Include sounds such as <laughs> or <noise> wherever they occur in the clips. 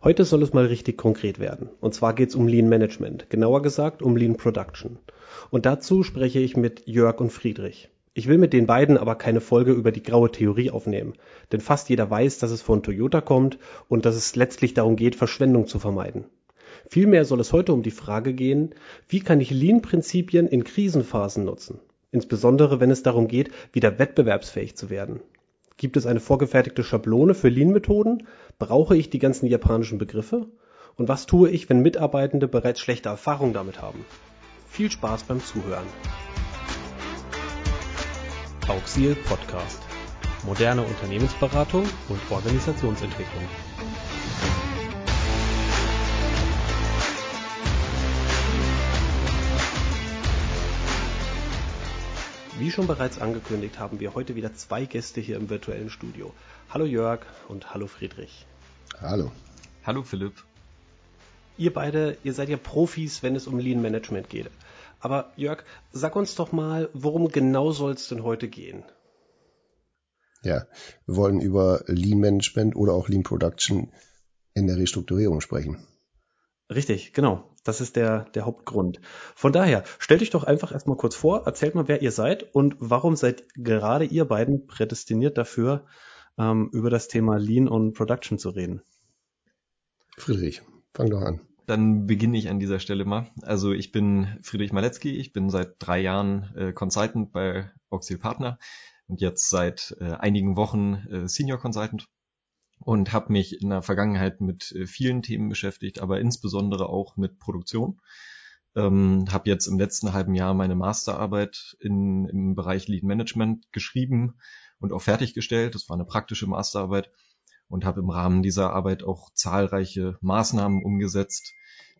Heute soll es mal richtig konkret werden. Und zwar geht es um Lean Management, genauer gesagt um Lean Production. Und dazu spreche ich mit Jörg und Friedrich. Ich will mit den beiden aber keine Folge über die graue Theorie aufnehmen, denn fast jeder weiß, dass es von Toyota kommt und dass es letztlich darum geht, Verschwendung zu vermeiden. Vielmehr soll es heute um die Frage gehen, wie kann ich Lean-Prinzipien in Krisenphasen nutzen? Insbesondere wenn es darum geht, wieder wettbewerbsfähig zu werden. Gibt es eine vorgefertigte Schablone für Lean-Methoden? Brauche ich die ganzen japanischen Begriffe? Und was tue ich, wenn Mitarbeitende bereits schlechte Erfahrungen damit haben? Viel Spaß beim Zuhören. Auxil Podcast. Moderne Unternehmensberatung und Organisationsentwicklung. Wie schon bereits angekündigt, haben wir heute wieder zwei Gäste hier im virtuellen Studio. Hallo Jörg und hallo Friedrich. Hallo. Hallo Philipp. Ihr beide, ihr seid ja Profis, wenn es um Lean Management geht. Aber Jörg, sag uns doch mal, worum genau soll es denn heute gehen? Ja, wir wollen über Lean Management oder auch Lean Production in der Restrukturierung sprechen. Richtig, genau. Das ist der, der Hauptgrund. Von daher, stellt euch doch einfach erstmal kurz vor, erzählt mal, wer ihr seid und warum seid gerade ihr beiden prädestiniert dafür, ähm, über das Thema Lean und Production zu reden. Friedrich, fang doch an. Dann beginne ich an dieser Stelle mal. Also ich bin Friedrich Maletzki, ich bin seit drei Jahren äh, Consultant bei Auxil Partner und jetzt seit äh, einigen Wochen äh, Senior Consultant und habe mich in der Vergangenheit mit äh, vielen Themen beschäftigt, aber insbesondere auch mit Produktion. Ähm, habe jetzt im letzten halben Jahr meine Masterarbeit in, im Bereich Lead Management geschrieben und auch fertiggestellt. Das war eine praktische Masterarbeit und habe im Rahmen dieser Arbeit auch zahlreiche Maßnahmen umgesetzt,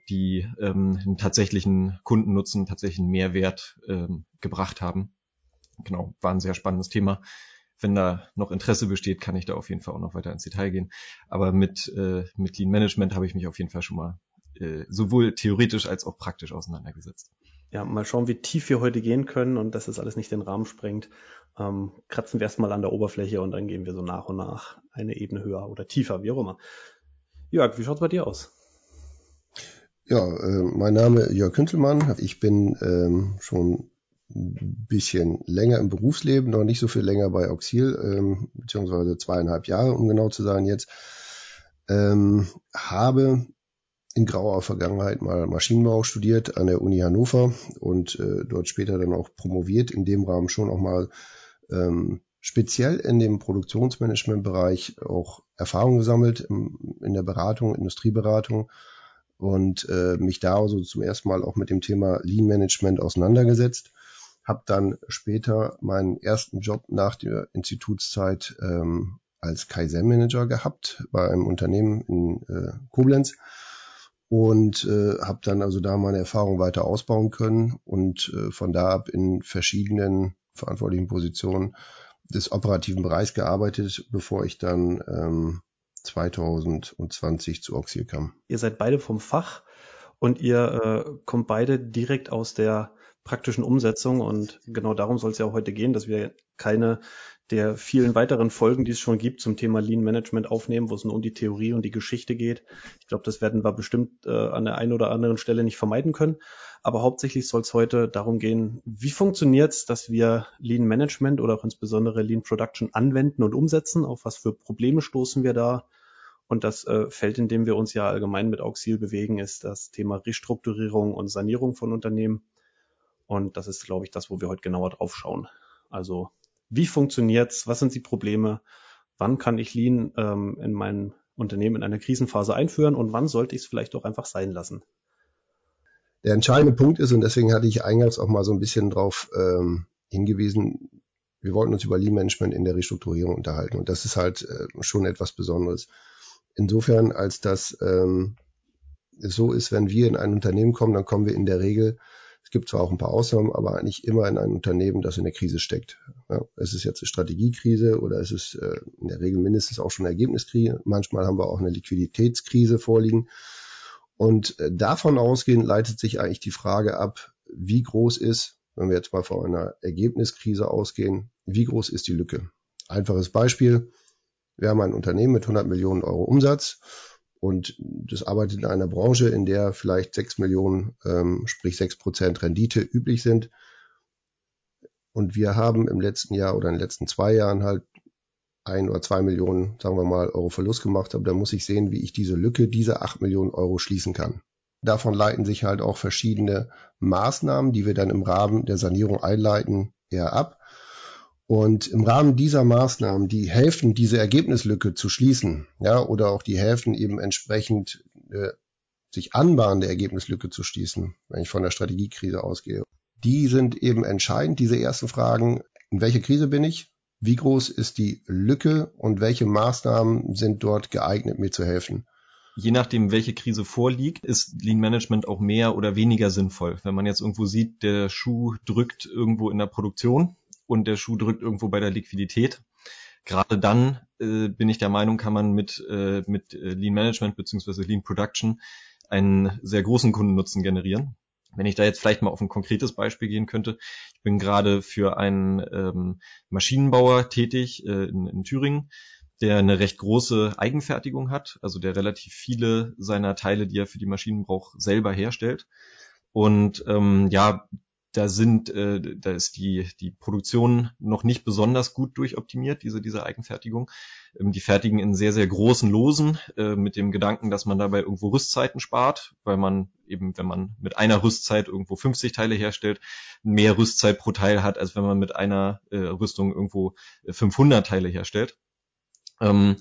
die ähm, einen tatsächlichen Kundennutzen, tatsächlichen Mehrwert ähm, gebracht haben. Genau, war ein sehr spannendes Thema wenn da noch Interesse besteht, kann ich da auf jeden Fall auch noch weiter ins Detail gehen. Aber mit, äh, mit Lean Management habe ich mich auf jeden Fall schon mal äh, sowohl theoretisch als auch praktisch auseinandergesetzt. Ja, mal schauen, wie tief wir heute gehen können und dass das alles nicht den Rahmen sprengt. Ähm, kratzen wir erstmal an der Oberfläche und dann gehen wir so nach und nach eine Ebene höher oder tiefer, wie auch immer. Jörg, wie schaut's bei dir aus? Ja, äh, mein Name ist Jörg Künzelmann. Ich bin ähm, schon bisschen länger im Berufsleben, noch nicht so viel länger bei Auxil, ähm, beziehungsweise zweieinhalb Jahre, um genau zu sein jetzt. Ähm, habe in grauer Vergangenheit mal Maschinenbau studiert an der Uni Hannover und äh, dort später dann auch promoviert, in dem Rahmen schon auch mal ähm, speziell in dem Produktionsmanagementbereich auch Erfahrung gesammelt im, in der Beratung, Industrieberatung und äh, mich da also zum ersten Mal auch mit dem Thema Lean Management auseinandergesetzt habe dann später meinen ersten Job nach der Institutszeit ähm, als Kaizen-Manager gehabt bei einem Unternehmen in äh, Koblenz und äh, habe dann also da meine Erfahrung weiter ausbauen können und äh, von da ab in verschiedenen verantwortlichen Positionen des operativen Bereichs gearbeitet, bevor ich dann ähm, 2020 zu Oxil kam. Ihr seid beide vom Fach und ihr äh, kommt beide direkt aus der praktischen Umsetzung. Und genau darum soll es ja auch heute gehen, dass wir keine der vielen weiteren Folgen, die es schon gibt zum Thema Lean Management aufnehmen, wo es nur um die Theorie und die Geschichte geht. Ich glaube, das werden wir bestimmt äh, an der einen oder anderen Stelle nicht vermeiden können. Aber hauptsächlich soll es heute darum gehen, wie funktioniert es, dass wir Lean Management oder auch insbesondere Lean Production anwenden und umsetzen, auf was für Probleme stoßen wir da. Und das äh, Feld, in dem wir uns ja allgemein mit Auxil bewegen, ist das Thema Restrukturierung und Sanierung von Unternehmen. Und das ist, glaube ich, das, wo wir heute genauer drauf schauen. Also, wie funktioniert's? Was sind die Probleme? Wann kann ich Lean ähm, in meinem Unternehmen in einer Krisenphase einführen und wann sollte ich es vielleicht auch einfach sein lassen? Der entscheidende Punkt ist, und deswegen hatte ich eingangs auch mal so ein bisschen drauf ähm, hingewiesen, wir wollten uns über Lean Management in der Restrukturierung unterhalten. Und das ist halt äh, schon etwas Besonderes. Insofern, als das ähm, so ist, wenn wir in ein Unternehmen kommen, dann kommen wir in der Regel es gibt zwar auch ein paar Ausnahmen, aber eigentlich immer in einem Unternehmen, das in der Krise steckt. Ja, es ist jetzt eine Strategiekrise oder es ist äh, in der Regel mindestens auch schon eine Ergebniskrise. Manchmal haben wir auch eine Liquiditätskrise vorliegen. Und äh, davon ausgehend leitet sich eigentlich die Frage ab, wie groß ist, wenn wir jetzt mal von einer Ergebniskrise ausgehen, wie groß ist die Lücke? Einfaches Beispiel. Wir haben ein Unternehmen mit 100 Millionen Euro Umsatz Und das arbeitet in einer Branche, in der vielleicht sechs Millionen, ähm, sprich sechs Prozent Rendite üblich sind. Und wir haben im letzten Jahr oder in den letzten zwei Jahren halt ein oder zwei Millionen, sagen wir mal, Euro Verlust gemacht habe, dann muss ich sehen, wie ich diese Lücke, diese acht Millionen Euro schließen kann. Davon leiten sich halt auch verschiedene Maßnahmen, die wir dann im Rahmen der Sanierung einleiten, eher ab. Und im Rahmen dieser Maßnahmen, die helfen, diese Ergebnislücke zu schließen, ja, oder auch die helfen eben entsprechend äh, sich anbahnende Ergebnislücke zu schließen, wenn ich von der Strategiekrise ausgehe. Die sind eben entscheidend, diese ersten Fragen, in welcher Krise bin ich? Wie groß ist die Lücke und welche Maßnahmen sind dort geeignet, mir zu helfen? Je nachdem, welche Krise vorliegt, ist Lean Management auch mehr oder weniger sinnvoll. Wenn man jetzt irgendwo sieht, der Schuh drückt irgendwo in der Produktion und der Schuh drückt irgendwo bei der Liquidität, gerade dann äh, bin ich der Meinung, kann man mit, äh, mit äh, Lean Management beziehungsweise Lean Production einen sehr großen Kundennutzen generieren. Wenn ich da jetzt vielleicht mal auf ein konkretes Beispiel gehen könnte. Ich bin gerade für einen ähm, Maschinenbauer tätig äh, in, in Thüringen, der eine recht große Eigenfertigung hat, also der relativ viele seiner Teile, die er für die Maschinen braucht, selber herstellt. Und ähm, ja, da sind, äh, da ist die, die Produktion noch nicht besonders gut durchoptimiert, diese, diese Eigenfertigung. Ähm, die fertigen in sehr, sehr großen Losen, äh, mit dem Gedanken, dass man dabei irgendwo Rüstzeiten spart, weil man eben, wenn man mit einer Rüstzeit irgendwo 50 Teile herstellt, mehr Rüstzeit pro Teil hat, als wenn man mit einer äh, Rüstung irgendwo 500 Teile herstellt. Ähm,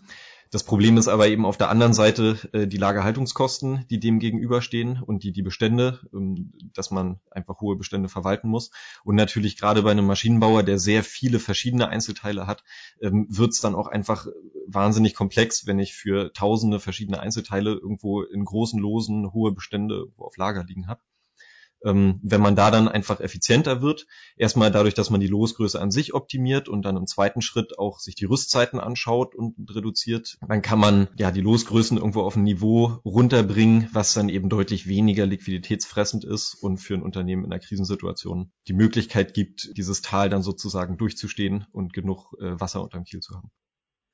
das Problem ist aber eben auf der anderen Seite äh, die Lagerhaltungskosten, die dem gegenüberstehen und die, die Bestände, ähm, dass man einfach hohe Bestände verwalten muss. Und natürlich gerade bei einem Maschinenbauer, der sehr viele verschiedene Einzelteile hat, ähm, wird es dann auch einfach wahnsinnig komplex, wenn ich für tausende verschiedene Einzelteile irgendwo in großen Losen hohe Bestände auf Lager liegen habe ähm, wenn man da dann einfach effizienter wird, erstmal dadurch, dass man die Losgröße an sich optimiert und dann im zweiten Schritt auch sich die Rüstzeiten anschaut und reduziert, dann kann man ja die Losgrößen irgendwo auf ein Niveau runterbringen, was dann eben deutlich weniger liquiditätsfressend ist und für ein Unternehmen in einer Krisensituation die Möglichkeit gibt, dieses Tal dann sozusagen durchzustehen und genug äh, Wasser unterm Kiel zu haben.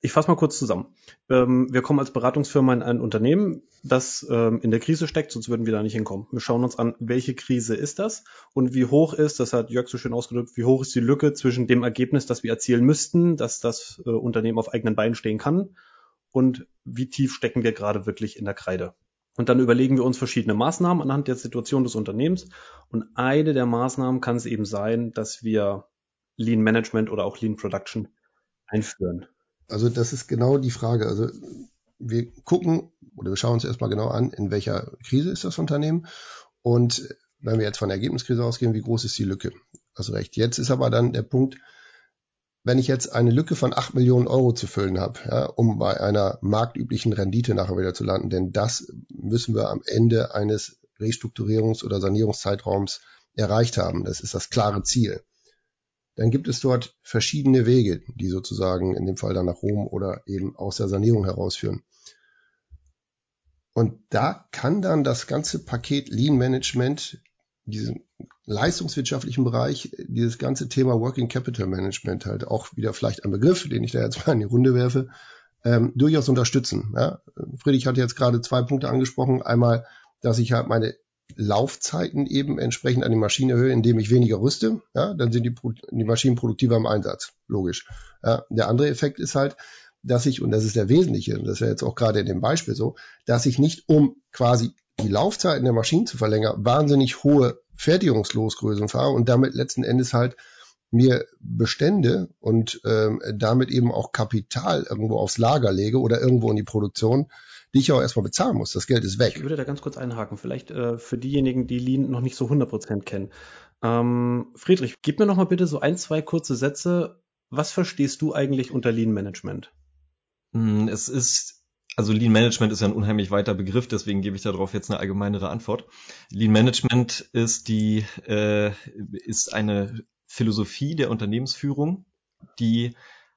Ich fasse mal kurz zusammen. Ähm, wir kommen als Beratungsfirma in ein Unternehmen, das ähm, in der Krise steckt, sonst würden wir da nicht hinkommen. Wir schauen uns an, welche Krise ist das und wie hoch ist, das hat Jörg so schön ausgedrückt, wie hoch ist die Lücke zwischen dem Ergebnis, das wir erzielen müssten, dass das äh, Unternehmen auf eigenen Beinen stehen kann und wie tief stecken wir gerade wirklich in der Kreide. Und dann überlegen wir uns verschiedene Maßnahmen anhand der Situation des Unternehmens. Und eine der Maßnahmen kann es eben sein, dass wir Lean Management oder auch Lean Production einführen. Also das ist genau die Frage. Also wir gucken oder wir schauen uns erstmal genau an, in welcher Krise ist das Unternehmen und wenn wir jetzt von der Ergebniskrise ausgehen, wie groß ist die Lücke? Also recht. Jetzt ist aber dann der Punkt, wenn ich jetzt eine Lücke von 8 Millionen Euro zu füllen habe, ja, um bei einer marktüblichen Rendite nachher wieder zu landen, denn das müssen wir am Ende eines Restrukturierungs- oder Sanierungszeitraums erreicht haben. Das ist das klare Ziel dann gibt es dort verschiedene Wege, die sozusagen in dem Fall dann nach Rom oder eben aus der Sanierung herausführen. Und da kann dann das ganze Paket Lean Management, diesen leistungswirtschaftlichen Bereich, dieses ganze Thema Working Capital Management halt auch wieder vielleicht ein Begriff, den ich da jetzt <laughs> mal in die Runde werfe, ähm, durchaus unterstützen. Ja? Friedrich hat jetzt gerade zwei Punkte angesprochen. Einmal, dass ich halt meine Laufzeiten eben entsprechend an die Maschine erhöhe, indem ich weniger rüste, ja, dann sind die, die Maschinen produktiver im Einsatz. Logisch. Ja, der andere Effekt ist halt, dass ich, und das ist der wesentliche, und das wäre jetzt auch gerade in dem Beispiel so, dass ich nicht, um quasi die Laufzeiten der Maschinen zu verlängern, wahnsinnig hohe Fertigungslosgrößen fahre und damit letzten Endes halt mir Bestände und ähm, damit eben auch Kapital irgendwo aufs Lager lege oder irgendwo in die Produktion, die ich auch erstmal bezahlen muss. Das Geld ist weg. Ich würde da ganz kurz einhaken, vielleicht äh, für diejenigen, die Lean noch nicht so 100% kennen. Ähm, Friedrich, gib mir noch mal bitte so ein, zwei kurze Sätze. Was verstehst du eigentlich unter Lean Management? Hm, es ist also Lean Management ist ja ein unheimlich weiter Begriff, deswegen gebe ich darauf jetzt eine allgemeinere Antwort. Lean Management ist die äh, ist eine Philosophie der Unternehmensführung, die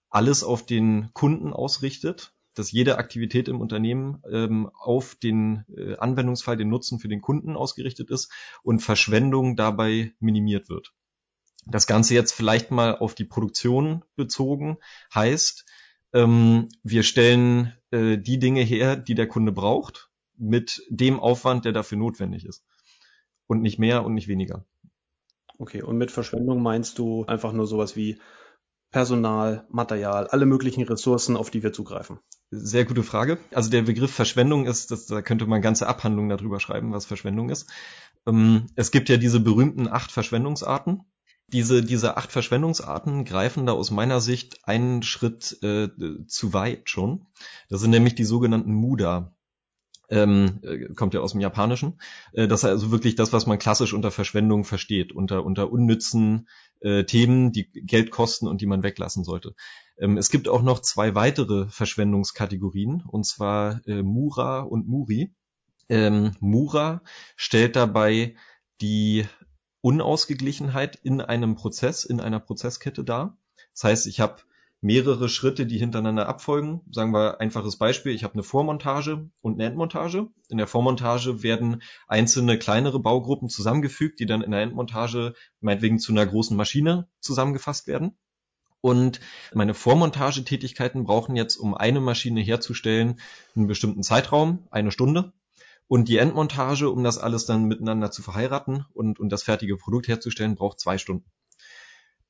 alles auf den Kunden ausrichtet dass jede Aktivität im Unternehmen ähm, auf den äh, Anwendungsfall, den Nutzen für den Kunden ausgerichtet ist und Verschwendung dabei minimiert wird. Das Ganze jetzt vielleicht mal auf die Produktion bezogen heißt, ähm, wir stellen äh, die Dinge her, die der Kunde braucht, mit dem Aufwand, der dafür notwendig ist. Und nicht mehr und nicht weniger. Okay, und mit Verschwendung meinst du einfach nur sowas wie Personal, Material, alle möglichen Ressourcen, auf die wir zugreifen? Sehr gute Frage. Also der Begriff Verschwendung ist, das, da könnte man ganze Abhandlungen darüber schreiben, was Verschwendung ist. Ähm, es gibt ja diese berühmten acht Verschwendungsarten. Diese, diese acht Verschwendungsarten greifen da aus meiner Sicht einen Schritt äh, zu weit schon. Das sind nämlich die sogenannten Muda. Ähm, äh, kommt ja aus dem Japanischen. Äh, das ist also wirklich das, was man klassisch unter Verschwendung versteht, unter, unter unnützen äh, Themen, die Geld kosten und die man weglassen sollte. Ähm, es gibt auch noch zwei weitere Verschwendungskategorien, und zwar äh, Mura und Muri. Ähm, Mura stellt dabei die Unausgeglichenheit in einem Prozess, in einer Prozesskette dar. Das heißt, ich habe mehrere Schritte, die hintereinander abfolgen. Sagen wir einfaches Beispiel, ich habe eine Vormontage und eine Endmontage. In der Vormontage werden einzelne kleinere Baugruppen zusammengefügt, die dann in der Endmontage meinetwegen zu einer großen Maschine zusammengefasst werden. Und meine Vormontagetätigkeiten brauchen jetzt, um eine Maschine herzustellen, einen bestimmten Zeitraum, eine Stunde. Und die Endmontage, um das alles dann miteinander zu verheiraten und, und das fertige Produkt herzustellen, braucht zwei Stunden.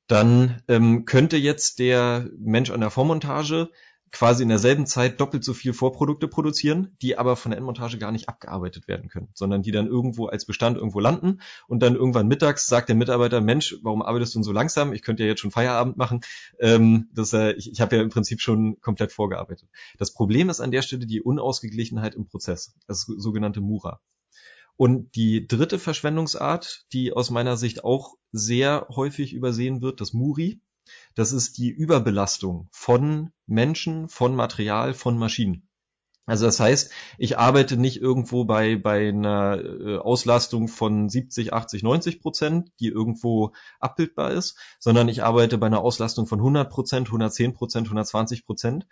Dann ähm, könnte jetzt der Mensch an der Vormontage quasi in derselben Zeit doppelt so viel Vorprodukte produzieren, die aber von der Endmontage gar nicht abgearbeitet werden können, sondern die dann irgendwo als Bestand irgendwo landen und dann irgendwann mittags sagt der Mitarbeiter, Mensch, warum arbeitest du denn so langsam? Ich könnte ja jetzt schon Feierabend machen. Ähm, das, äh, ich ich habe ja im Prinzip schon komplett vorgearbeitet. Das Problem ist an der Stelle die Unausgeglichenheit im Prozess, das sogenannte Mura. Und die dritte Verschwendungsart, die aus meiner Sicht auch sehr häufig übersehen wird, das Muri. Das ist die Überbelastung von Menschen, von Material, von Maschinen. Also das heißt, ich arbeite nicht irgendwo bei, bei einer äh, Auslastung von 70, 80, 90 Prozent, die irgendwo abbildbar ist, sondern ich arbeite bei einer Auslastung von 100 Prozent, 110 Prozent, 120 Prozent.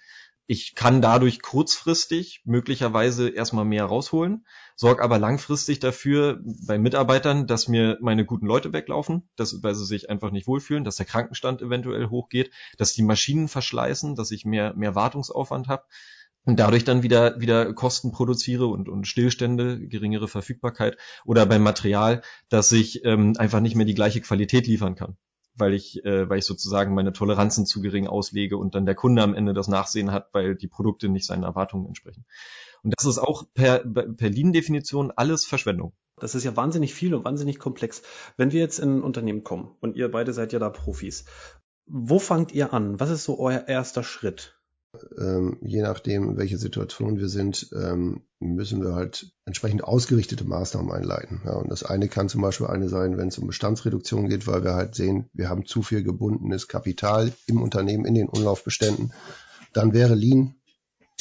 Ich kann dadurch kurzfristig möglicherweise erstmal mehr rausholen, sorge aber langfristig dafür bei Mitarbeitern, dass mir meine guten Leute weglaufen, dass, weil sie sich einfach nicht wohlfühlen, dass der Krankenstand eventuell hochgeht, dass die Maschinen verschleißen, dass ich mehr, mehr Wartungsaufwand habe und dadurch dann wieder, wieder Kosten produziere und, und Stillstände, geringere Verfügbarkeit oder beim Material, dass ich ähm, einfach nicht mehr die gleiche Qualität liefern kann weil ich, äh, weil ich sozusagen meine Toleranzen zu gering auslege und dann der Kunde am Ende das Nachsehen hat, weil die Produkte nicht seinen Erwartungen entsprechen. Und das ist auch per, per Lean-Definition alles Verschwendung. Das ist ja wahnsinnig viel und wahnsinnig komplex. Wenn wir jetzt in ein Unternehmen kommen und ihr beide seid ja da Profis, wo fangt ihr an? Was ist so euer erster Schritt? Ähm, je nachdem, welche Situation wir sind, ähm, müssen wir halt entsprechend ausgerichtete Maßnahmen einleiten. Ja, und das eine kann zum Beispiel eine sein, wenn es um Bestandsreduktion geht, weil wir halt sehen, wir haben zu viel gebundenes Kapital im Unternehmen, in den Umlaufbeständen. Dann wäre Lean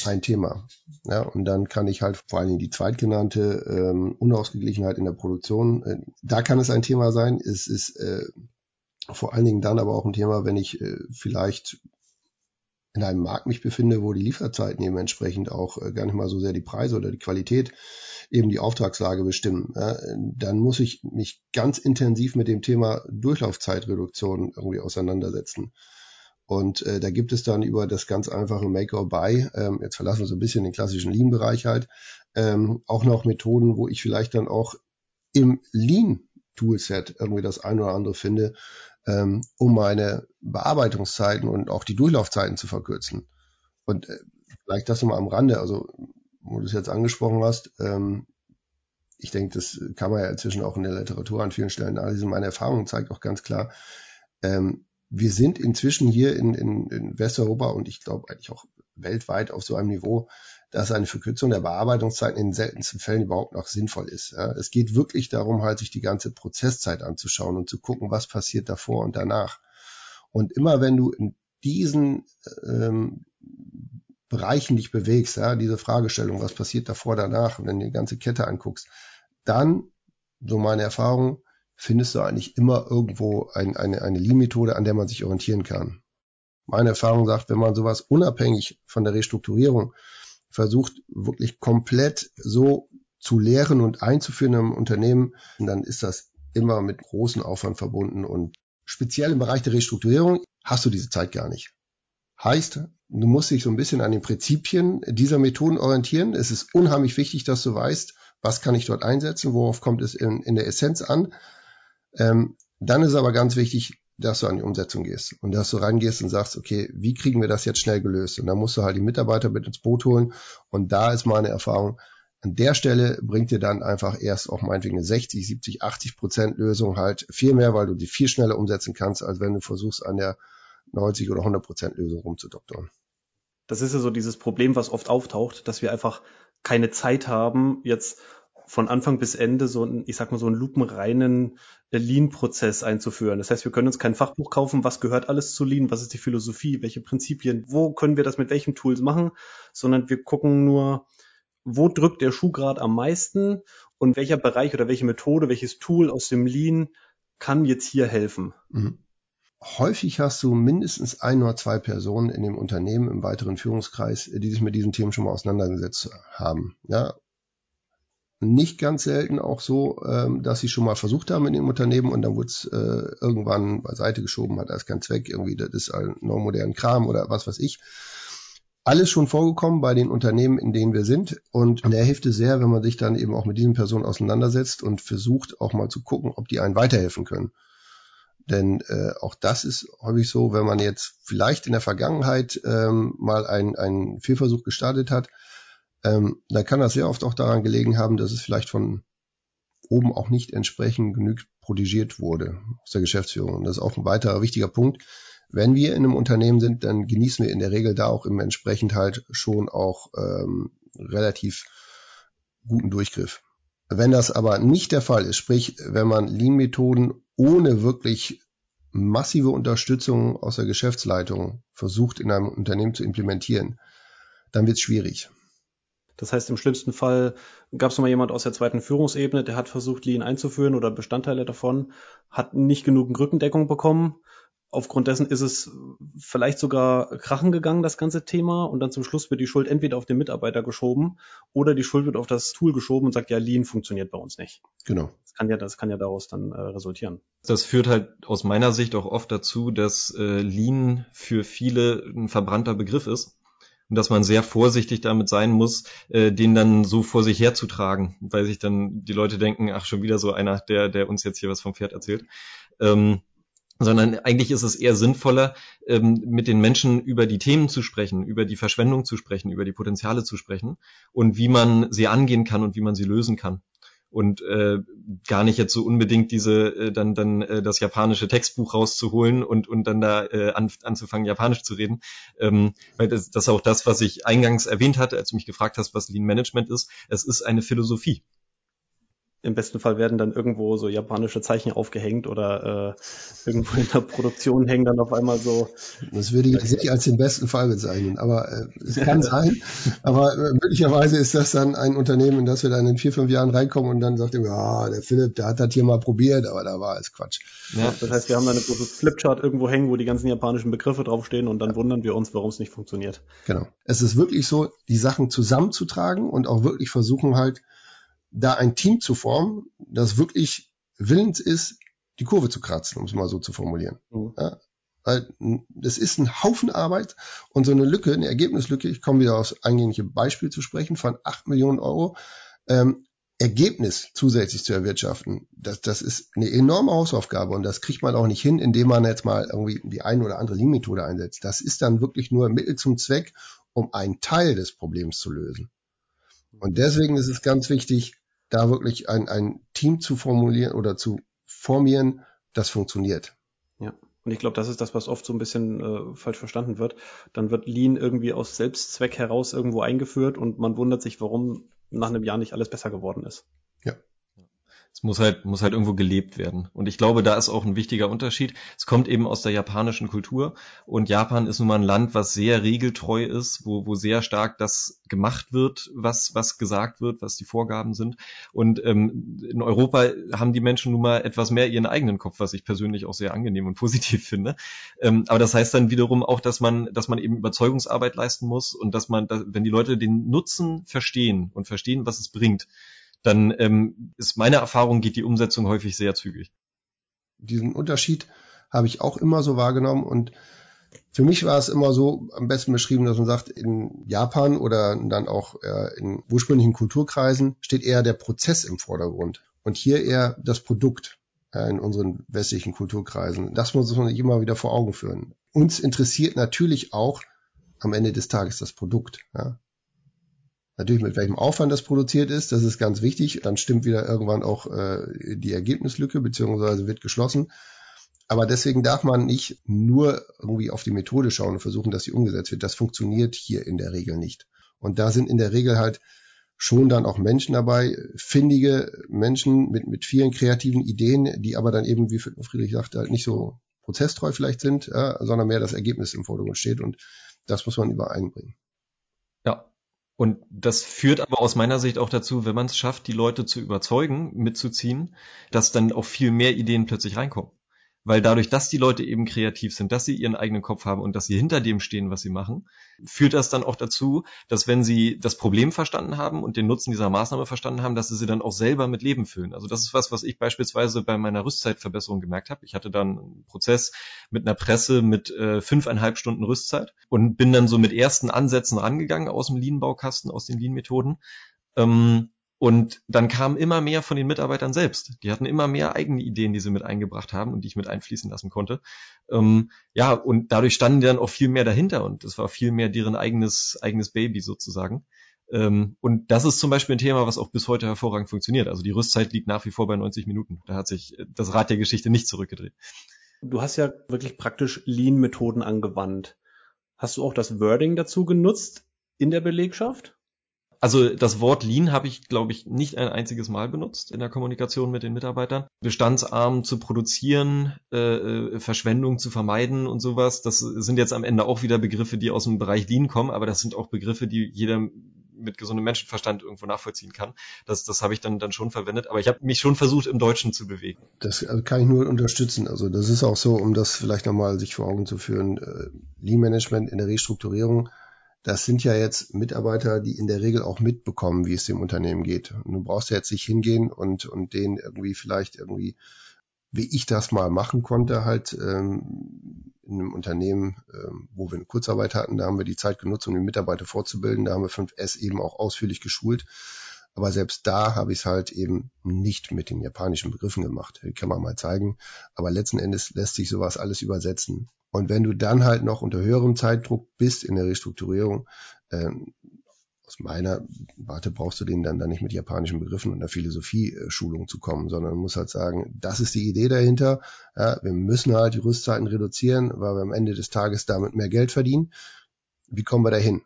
ein Thema. Ja, und dann kann ich halt vor allen Dingen die zweitgenannte ähm, Unausgeglichenheit in der Produktion, äh, da kann es ein Thema sein. Es ist äh, vor allen Dingen dann aber auch ein Thema, wenn ich äh, vielleicht in einem Markt mich befinde, wo die Lieferzeiten eben entsprechend auch äh, gar nicht mal so sehr die Preise oder die Qualität eben die Auftragslage bestimmen, dann muss ich mich ganz intensiv mit dem Thema Durchlaufzeitreduktion irgendwie auseinandersetzen. Und äh, da gibt es dann über das ganz einfache Make or Buy, ähm, jetzt verlassen wir so ein bisschen den klassischen Lean-Bereich halt, ähm, auch noch Methoden, wo ich vielleicht dann auch im Lean-Toolset irgendwie das ein oder andere finde, ähm, um meine Bearbeitungszeiten und auch die Durchlaufzeiten zu verkürzen. Und äh, vielleicht das nochmal am Rande, also wo du es jetzt angesprochen hast, ähm, ich denke, das kann man ja inzwischen auch in der Literatur an vielen Stellen analysieren. Meine Erfahrung zeigt auch ganz klar, ähm, wir sind inzwischen hier in, in, in Westeuropa und ich glaube eigentlich auch weltweit auf so einem Niveau, dass eine Verkürzung der Bearbeitungszeit in den seltensten Fällen überhaupt noch sinnvoll ist. Ja, es geht wirklich darum, halt sich die ganze Prozesszeit anzuschauen und zu gucken, was passiert davor und danach. Und immer wenn du in diesen ähm, Bereichen dich bewegst, ja, diese Fragestellung, was passiert davor, danach, wenn du die ganze Kette anguckst, dann, so meine Erfahrung, findest du eigentlich immer irgendwo ein, eine, eine Lean-Methode, an der man sich orientieren kann. Meine Erfahrung sagt, wenn man sowas unabhängig von der Restrukturierung versucht wirklich komplett so zu lehren und einzuführen im Unternehmen, dann ist das immer mit großem Aufwand verbunden und speziell im Bereich der Restrukturierung hast du diese Zeit gar nicht. Heißt, du musst dich so ein bisschen an den Prinzipien dieser Methoden orientieren. Es ist unheimlich wichtig, dass du weißt, was kann ich dort einsetzen, worauf kommt es in, in der Essenz an. Ähm, dann ist aber ganz wichtig, dass du an die Umsetzung gehst und dass du rangehst und sagst, okay, wie kriegen wir das jetzt schnell gelöst? Und da musst du halt die Mitarbeiter mit ins Boot holen. Und da ist meine Erfahrung, an der Stelle bringt dir dann einfach erst auch meinetwegen eine 60, 70, 80 Prozent Lösung halt viel mehr, weil du die viel schneller umsetzen kannst, als wenn du versuchst, an der 90 oder 100 Prozent Lösung rumzudoktoren. Das ist ja so dieses Problem, was oft auftaucht, dass wir einfach keine Zeit haben, jetzt von Anfang bis Ende so einen, ich sag mal, so einen lupenreinen äh, Lean-Prozess einzuführen. Das heißt, wir können uns kein Fachbuch kaufen, was gehört alles zu Lean, was ist die Philosophie, welche Prinzipien, wo können wir das mit welchen Tools machen, sondern wir gucken nur, wo drückt der Schuh gerade am meisten und welcher Bereich oder welche Methode, welches Tool aus dem Lean kann jetzt hier helfen. Mhm. Häufig hast du mindestens ein oder zwei Personen in dem Unternehmen im weiteren Führungskreis, die sich mit diesen Themen schon mal auseinandergesetzt haben. Ja, nicht ganz selten auch so, ähm, dass sie schon mal versucht haben in dem Unternehmen und dann wurde es äh, irgendwann beiseite geschoben, hat alles keinen Zweck, irgendwie, das ist ein neumodernen Kram oder was weiß ich alles schon vorgekommen bei den Unternehmen, in denen wir sind. Und da hilft es sehr, wenn man sich dann eben auch mit diesen Personen auseinandersetzt und versucht auch mal zu gucken, ob die einen weiterhelfen können. Denn äh, auch das ist häufig so, wenn man jetzt vielleicht in der Vergangenheit ähm, mal einen, einen Fehlversuch gestartet hat, ähm, dann kann das sehr oft auch daran gelegen haben, dass es vielleicht von oben auch nicht entsprechend genügend protegiert wurde aus der Geschäftsführung. Und das ist auch ein weiterer wichtiger Punkt, wenn wir in einem Unternehmen sind, dann genießen wir in der Regel da auch im entsprechend halt schon auch ähm, relativ guten Durchgriff. Wenn das aber nicht der Fall ist, sprich, wenn man Lean-Methoden ohne wirklich massive Unterstützung aus der Geschäftsleitung versucht, in einem Unternehmen zu implementieren, dann wird es schwierig. Das heißt, im schlimmsten Fall gab es mal jemand aus der zweiten Führungsebene, der hat versucht, Lean einzuführen oder Bestandteile davon, hat nicht genug Rückendeckung bekommen aufgrund dessen ist es vielleicht sogar krachen gegangen, das ganze Thema. Und dann zum Schluss wird die Schuld entweder auf den Mitarbeiter geschoben oder die Schuld wird auf das Tool geschoben und sagt, ja, Lean funktioniert bei uns nicht. Genau. Das kann ja, das kann ja daraus dann äh, resultieren. Das führt halt aus meiner Sicht auch oft dazu, dass äh, Lean für viele ein verbrannter Begriff ist und dass man sehr vorsichtig damit sein muss, äh, den dann so vor sich herzutragen, weil sich dann die Leute denken, ach schon wieder so einer, der, der uns jetzt hier was vom Pferd erzählt. Ähm, sondern eigentlich ist es eher sinnvoller, ähm, mit den Menschen über die Themen zu sprechen, über die Verschwendung zu sprechen, über die Potenziale zu sprechen und wie man sie angehen kann und wie man sie lösen kann. Und äh, gar nicht jetzt so unbedingt diese äh, dann dann äh, das japanische Textbuch rauszuholen und und dann da äh, an, anzufangen Japanisch zu reden, ähm, weil das, das ist auch das, was ich eingangs erwähnt hatte, als du mich gefragt hast, was Lean Management ist. Es ist eine Philosophie. Im besten Fall werden dann irgendwo so japanische Zeichen aufgehängt oder äh, irgendwo in der Produktion hängen dann auf einmal so. Das würde ich nicht als den besten Fall bezeichnen, aber äh, es kann sein. Aber äh, möglicherweise ist das dann ein Unternehmen, in das wir dann in vier, fünf Jahren reinkommen und dann sagt er, ja, der Philipp, der hat das hier mal probiert, aber da war es Quatsch. Ja, das heißt, wir haben da eine große Flipchart irgendwo hängen, wo die ganzen japanischen Begriffe draufstehen und dann wundern wir uns, warum es nicht funktioniert. Genau. Es ist wirklich so, die Sachen zusammenzutragen und auch wirklich versuchen halt, da ein Team zu formen, das wirklich willens ist, die Kurve zu kratzen, um es mal so zu formulieren. Mhm. Ja, weil das ist ein Haufen Arbeit und so eine Lücke, eine Ergebnislücke, ich komme wieder aufs eingängliche Beispiel zu sprechen, von acht Millionen Euro, ähm, Ergebnis zusätzlich zu erwirtschaften, das, das ist eine enorme Hausaufgabe und das kriegt man auch nicht hin, indem man jetzt mal irgendwie die eine oder andere Lean-Methode einsetzt. Das ist dann wirklich nur Mittel zum Zweck, um einen Teil des Problems zu lösen. Und deswegen ist es ganz wichtig, da wirklich ein, ein Team zu formulieren oder zu formieren, das funktioniert. Ja. Und ich glaube, das ist das, was oft so ein bisschen äh, falsch verstanden wird. Dann wird Lean irgendwie aus Selbstzweck heraus irgendwo eingeführt und man wundert sich, warum nach einem Jahr nicht alles besser geworden ist. Muss halt, muss halt irgendwo gelebt werden. Und ich glaube, da ist auch ein wichtiger Unterschied. Es kommt eben aus der japanischen Kultur und Japan ist nun mal ein Land, was sehr regeltreu ist, wo, wo sehr stark das gemacht wird, was, was gesagt wird, was die Vorgaben sind. Und ähm, in Europa haben die Menschen nun mal etwas mehr ihren eigenen Kopf, was ich persönlich auch sehr angenehm und <laughs> positiv finde. Ähm, aber das heißt dann wiederum auch, dass man, dass man eben Überzeugungsarbeit leisten muss und dass man, dass, wenn die Leute den Nutzen verstehen und verstehen, was es bringt, dann ähm, ist meine Erfahrung, geht die Umsetzung häufig sehr zügig. Diesen Unterschied habe ich auch immer so wahrgenommen und Für mich war es immer so am besten beschrieben, dass man sagt, in Japan oder dann auch äh, in ursprünglichen Kulturkreisen steht eher der Prozess im Vordergrund und hier eher das Produkt äh, in unseren westlichen Kulturkreisen. Das muss man sich immer wieder vor Augen führen. Uns interessiert natürlich auch am Ende des Tages das Produkt. Ja. Natürlich mit welchem Aufwand das produziert ist, das ist ganz wichtig. Dann stimmt wieder irgendwann auch äh, die Ergebnislücke beziehungsweise wird geschlossen. Aber deswegen darf man nicht nur irgendwie auf die Methode schauen und versuchen, dass sie umgesetzt wird. Das funktioniert hier in der Regel nicht. Und da sind in der Regel halt schon dann auch Menschen dabei, findige Menschen mit, mit vielen kreativen Ideen, die aber dann eben, wie Friedrich sagte, halt nicht so prozesstreu vielleicht sind, ja, sondern mehr das Ergebnis im Vordergrund steht und das muss man übereinbringen. Ja. Und das führt aber aus meiner Sicht auch dazu, wenn man es schafft, die Leute zu überzeugen, mitzuziehen, dass dann auch viel mehr Ideen plötzlich reinkommen weil dadurch, dass die Leute eben kreativ sind, dass sie ihren eigenen Kopf haben und dass sie hinter dem stehen, was sie machen, führt das dann auch dazu, dass wenn sie das Problem verstanden haben und den Nutzen dieser Maßnahme verstanden haben, dass sie sie dann auch selber mit Leben füllen. Also das ist was, was ich beispielsweise bei meiner Rüstzeitverbesserung gemerkt habe. Ich hatte dann einen Prozess mit einer Presse mit äh, fünfeinhalb Stunden Rüstzeit und bin dann so mit ersten Ansätzen rangegangen aus dem Lean-Baukasten, aus den Lean-Methoden. Ähm, und dann kam immer mehr von den Mitarbeitern selbst. Die hatten immer mehr eigene Ideen, die sie mit eingebracht haben und die ich mit einfließen lassen konnte. Ähm, ja, und dadurch standen die dann auch viel mehr dahinter und es war viel mehr deren eigenes, eigenes Baby sozusagen. Ähm, und das ist zum Beispiel ein Thema, was auch bis heute hervorragend funktioniert. Also die Rüstzeit liegt nach wie vor bei 90 Minuten. Da hat sich das Rad der Geschichte nicht zurückgedreht. Du hast ja wirklich praktisch Lean-Methoden angewandt. Hast du auch das Wording dazu genutzt in der Belegschaft? Also das Wort Lean habe ich, glaube ich, nicht ein einziges Mal benutzt in der Kommunikation mit den Mitarbeitern. Bestandsarm zu produzieren, äh, äh, Verschwendung zu vermeiden und sowas, das sind jetzt am Ende auch wieder Begriffe, die aus dem Bereich Lean kommen, aber das sind auch Begriffe, die jeder mit gesundem Menschenverstand irgendwo nachvollziehen kann. Das, das habe ich dann, dann schon verwendet, aber ich habe mich schon versucht, im Deutschen zu bewegen. Das also kann ich nur unterstützen. Also das ist auch so, um das vielleicht nochmal sich vor Augen zu führen, äh, Lean Management in der Restrukturierung das sind ja jetzt Mitarbeiter, die in der Regel auch mitbekommen, wie es dem Unternehmen geht. Und du brauchst ja jetzt nicht hingehen und, und denen irgendwie vielleicht irgendwie, wie ich das mal machen konnte, halt ähm, in einem Unternehmen, ähm, wo wir eine Kurzarbeit hatten, da haben wir die Zeit genutzt, um die Mitarbeiter vorzubilden. Da haben wir 5S eben auch ausführlich geschult. Aber selbst da habe ich es halt eben nicht mit den japanischen Begriffen gemacht. Die kann man mal zeigen. Aber letzten Endes lässt sich sowas alles übersetzen. Und wenn du dann halt noch unter höherem Zeitdruck bist in der Restrukturierung, ähm, aus meiner Warte brauchst du denen dann, dann nicht mit japanischen Begriffen und der Philosophie-Schulung zu kommen, sondern du musst halt sagen, das ist die Idee dahinter. Ja, wir müssen halt die Rüstzeiten reduzieren, weil wir am Ende des Tages damit mehr Geld verdienen. Wie kommen wir dahin?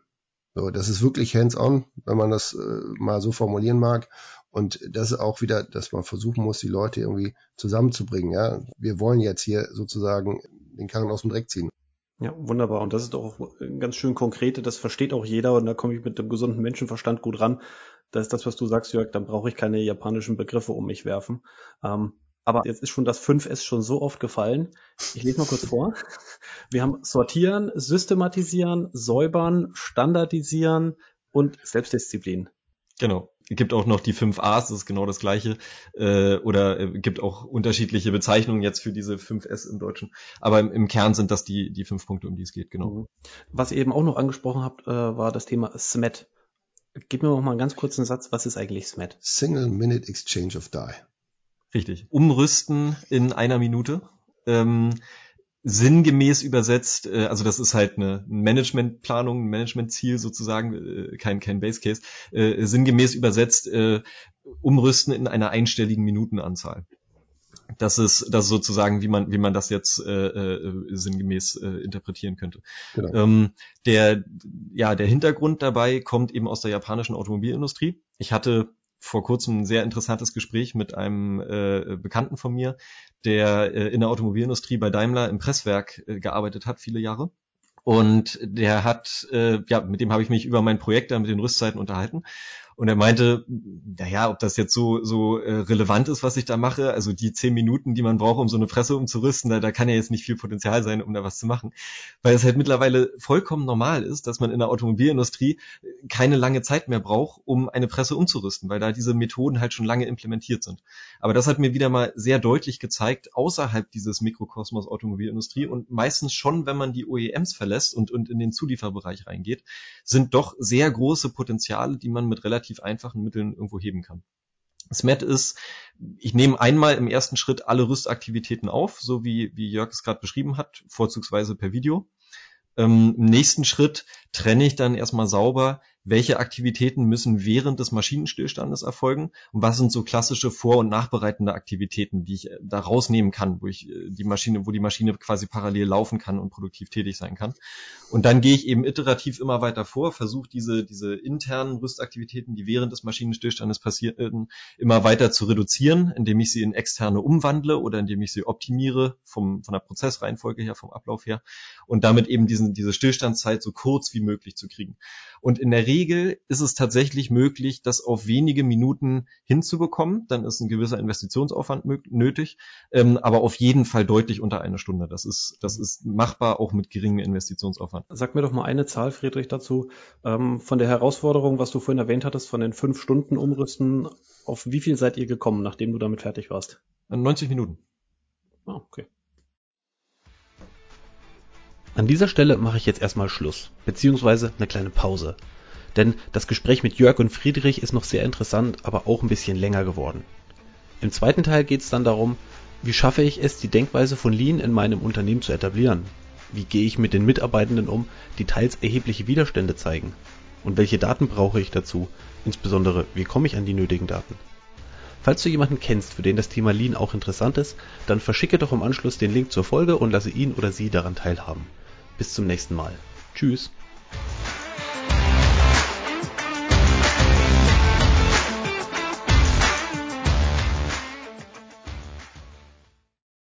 So, das ist wirklich hands-on, wenn man das äh, mal so formulieren mag. Und das ist auch wieder, dass man versuchen muss, die Leute irgendwie zusammenzubringen. Ja, wir wollen jetzt hier sozusagen den Karren aus dem Dreck ziehen. Ja, wunderbar. Und das ist auch ganz schön konkrete, das versteht auch jeder und da komme ich mit dem gesunden Menschenverstand gut ran. Das ist das, was du sagst, Jörg, dann brauche ich keine japanischen Begriffe um mich werfen. Ähm, aber jetzt ist schon das 5S schon so oft gefallen. Ich lese mal kurz vor. <laughs> Wir haben sortieren, systematisieren, säubern, standardisieren und Selbstdisziplin. Genau. Es gibt auch noch die 5 A's, das ist genau das gleiche. Äh, oder äh, gibt auch unterschiedliche Bezeichnungen jetzt für diese 5S im Deutschen. Aber im, im, Kern sind das die, die fünf Punkte, um die es geht, genau. Mhm. Was ihr eben auch noch angesprochen habt, äh, war das Thema SMET. Gib mir noch mal einen ganz kurzen Satz, was ist eigentlich SMET? Single Minute Exchange of Die. Richtig. Umrüsten in einer Minute. Ähm, sinngemäß übersetzt, äh, also das ist halt eine Managementplanung, ein Managementziel sozusagen, äh, kein, kein Base Case, äh, sinngemäß übersetzt, äh, umrüsten in einer einstelligen Minutenanzahl. Das ist das ist sozusagen, wie man wie man das jetzt äh, äh, sinngemäß äh, interpretieren könnte. Genau. Ähm, der ja der Hintergrund dabei kommt eben aus der japanischen Automobilindustrie. Ich hatte vor kurzem ein sehr interessantes Gespräch mit einem äh, Bekannten von mir, der äh, in der Automobilindustrie bei Daimler im Presswerk äh, gearbeitet hat, viele Jahre. Und der hat, äh, ja, mit dem habe ich mich über mein Projekt da mit den Rüstzeiten unterhalten. Und er meinte, naja, ob das jetzt so, so äh, relevant ist, was ich da mache, also die zehn Minuten, die man braucht, um so eine Presse umzurüsten, da, da kann ja jetzt nicht viel Potenzial sein, um da was zu machen. Weil es halt mittlerweile vollkommen normal ist, dass man in der Automobilindustrie keine lange Zeit mehr braucht, um eine Presse umzurüsten, weil da diese Methoden halt schon lange implementiert sind. Aber das hat mir wieder mal sehr deutlich gezeigt, außerhalb dieses Mikrokosmos Automobilindustrie und meistens schon, wenn man die OEMs verlässt und, und in den Zulieferbereich reingeht, sind doch sehr große Potenziale, die man mit relativ relativ einfachen Mitteln irgendwo heben kann. SMAT ist, ich nehme einmal im ersten Schritt alle Rüstaktivitäten auf, so wie, wie Jörg es gerade beschrieben hat, vorzugsweise per Video. Ähm, Im nächsten Schritt trenne ich dann erstmal sauber, welche Aktivitäten müssen während des Maschinenstillstandes erfolgen und was sind so klassische vor- und nachbereitende Aktivitäten, die ich äh, da rausnehmen kann, wo ich äh, die Maschine, wo die Maschine quasi parallel laufen kann und produktiv tätig sein kann. Und dann gehe ich eben iterativ immer weiter vor, versuche diese, diese internen Rüstaktivitäten, die während des Maschinenstillstandes passieren, immer weiter zu reduzieren, indem ich sie in externe umwandle oder indem ich sie optimiere vom, von der Prozessreihenfolge her, vom Ablauf her und damit eben diesen, diese Stillstandszeit so kurz wie möglich zu kriegen. Und in der Regel ist es tatsächlich möglich, das auf wenige Minuten hinzubekommen. Dann ist ein gewisser Investitionsaufwand nötig, ähm, aber auf jeden Fall deutlich unter einer Stunde. Das ist, das ist machbar, auch mit geringem Investitionsaufwand. Sag mir doch mal eine Zahl, Friedrich, dazu. Ähm, von der Herausforderung, was du vorhin erwähnt hattest, von den fünf Stunden Umrüsten, auf wie viel seid ihr gekommen, nachdem du damit fertig warst? 90 Minuten. Ah, okay. An dieser Stelle mache ich jetzt erstmal Schluss, beziehungsweise eine kleine Pause. Denn das Gespräch mit Jörg und Friedrich ist noch sehr interessant, aber auch ein bisschen länger geworden. Im zweiten Teil geht es dann darum, wie schaffe ich es, die Denkweise von Lean in meinem Unternehmen zu etablieren? Wie gehe ich mit den Mitarbeitenden um, die teils erhebliche Widerstände zeigen? Und welche Daten brauche ich dazu? Insbesondere, wie komme ich an die nötigen Daten? Falls du jemanden kennst, für den das Thema Lean auch interessant ist, dann verschicke doch im Anschluss den Link zur Folge und lasse ihn oder sie daran teilhaben. Bis zum nächsten Mal. Tschüss.